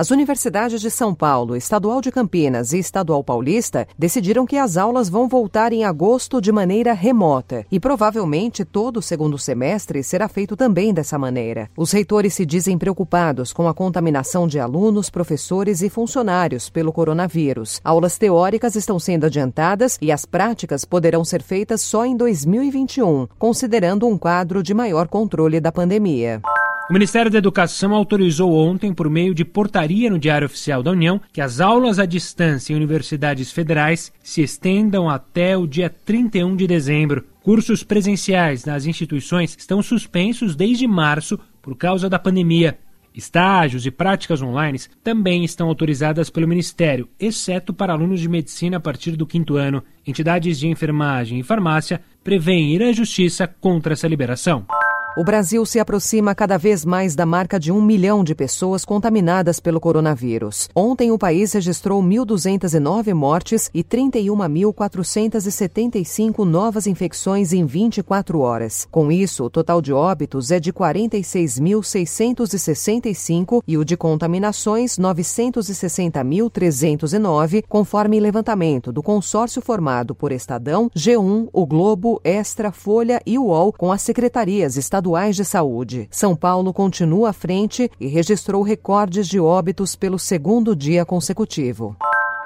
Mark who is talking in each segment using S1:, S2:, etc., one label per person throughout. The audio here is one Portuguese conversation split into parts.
S1: As universidades de São Paulo, Estadual de Campinas e Estadual Paulista decidiram que as aulas vão voltar em agosto de maneira remota e provavelmente todo o segundo semestre será feito também dessa maneira. Os reitores se dizem preocupados com a contaminação de alunos, professores e funcionários pelo coronavírus. Aulas teóricas estão sendo adiantadas e as práticas poderão ser feitas só em 2021, considerando um quadro de maior controle da pandemia.
S2: O Ministério da Educação autorizou ontem, por meio de portaria no Diário Oficial da União, que as aulas à distância em universidades federais se estendam até o dia 31 de dezembro. Cursos presenciais nas instituições estão suspensos desde março por causa da pandemia. Estágios e práticas online também estão autorizadas pelo Ministério, exceto para alunos de medicina a partir do quinto ano. Entidades de enfermagem e farmácia prevêem ir à justiça contra essa liberação.
S1: O Brasil se aproxima cada vez mais da marca de um milhão de pessoas contaminadas pelo coronavírus. Ontem, o país registrou 1.209 mortes e 31.475 novas infecções em 24 horas. Com isso, o total de óbitos é de 46.665 e o de contaminações 960.309, conforme levantamento do consórcio formado por Estadão, G1, O Globo, Extra, Folha e UOL com as secretarias estaduais estaduais de saúde. São Paulo continua à frente e registrou recordes de óbitos pelo segundo dia consecutivo.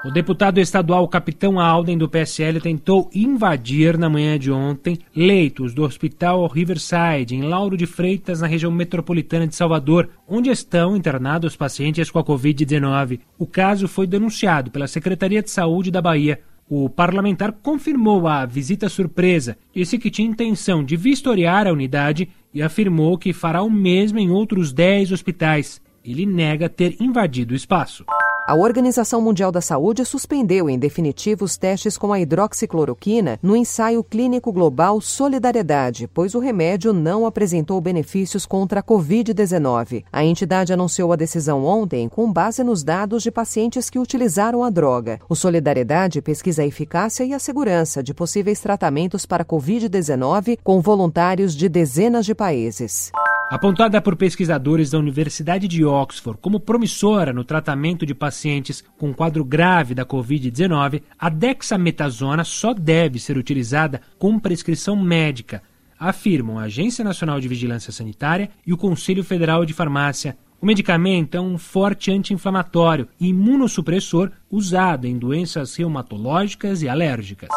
S2: O deputado estadual Capitão Alden do PSL tentou invadir na manhã de ontem leitos do Hospital Riverside, em Lauro de Freitas, na região metropolitana de Salvador, onde estão internados pacientes com a Covid-19. O caso foi denunciado pela Secretaria de Saúde da Bahia. O parlamentar confirmou a visita surpresa, disse que tinha intenção de vistoriar a unidade e afirmou que fará o mesmo em outros 10 hospitais. Ele nega ter invadido o espaço.
S1: A Organização Mundial da Saúde suspendeu em definitivo os testes com a hidroxicloroquina no ensaio clínico global Solidariedade, pois o remédio não apresentou benefícios contra a Covid-19. A entidade anunciou a decisão ontem com base nos dados de pacientes que utilizaram a droga. O Solidariedade pesquisa a eficácia e a segurança de possíveis tratamentos para a Covid-19 com voluntários de dezenas de países.
S2: Apontada por pesquisadores da Universidade de Oxford como promissora no tratamento de pacientes com quadro grave da Covid-19, a dexametasona só deve ser utilizada com prescrição médica, afirmam a Agência Nacional de Vigilância Sanitária e o Conselho Federal de Farmácia. O medicamento é um forte anti-inflamatório e imunossupressor usado em doenças reumatológicas e alérgicas.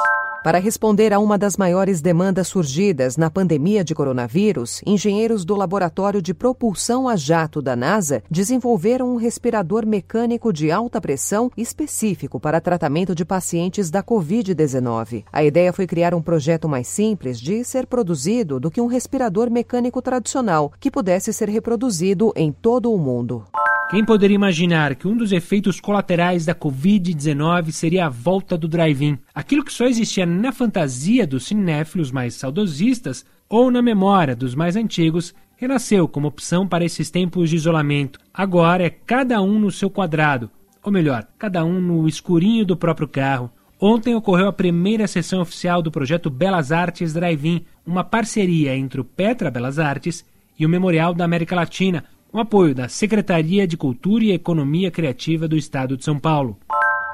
S1: Para responder a uma das maiores demandas surgidas na pandemia de coronavírus, engenheiros do Laboratório de Propulsão a Jato da NASA desenvolveram um respirador mecânico de alta pressão específico para tratamento de pacientes da Covid-19. A ideia foi criar um projeto mais simples de ser produzido do que um respirador mecânico tradicional, que pudesse ser reproduzido em todo o mundo.
S2: Quem poderia imaginar que um dos efeitos colaterais da Covid-19 seria a volta do drive-in? Aquilo que só existia na fantasia dos cinéfilos mais saudosistas ou na memória dos mais antigos renasceu como opção para esses tempos de isolamento. Agora é cada um no seu quadrado, ou melhor, cada um no escurinho do próprio carro. Ontem ocorreu a primeira sessão oficial do projeto Belas Artes Drive-In, uma parceria entre o Petra Belas Artes e o Memorial da América Latina, com apoio da Secretaria de Cultura e Economia Criativa do Estado de São Paulo.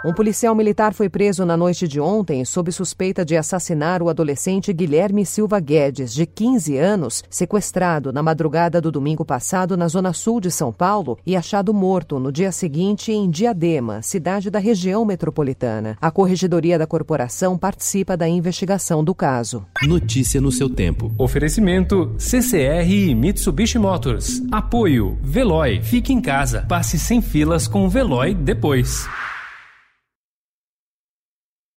S1: Um policial militar foi preso na noite de ontem sob suspeita de assassinar o adolescente Guilherme Silva Guedes, de 15 anos, sequestrado na madrugada do domingo passado na zona sul de São Paulo e achado morto no dia seguinte em Diadema, cidade da região metropolitana. A Corregedoria da Corporação participa da investigação do caso.
S3: Notícia no seu tempo.
S4: Oferecimento CCR e Mitsubishi Motors. Apoio Veloy. Fique em casa. Passe sem filas com o Veloy depois.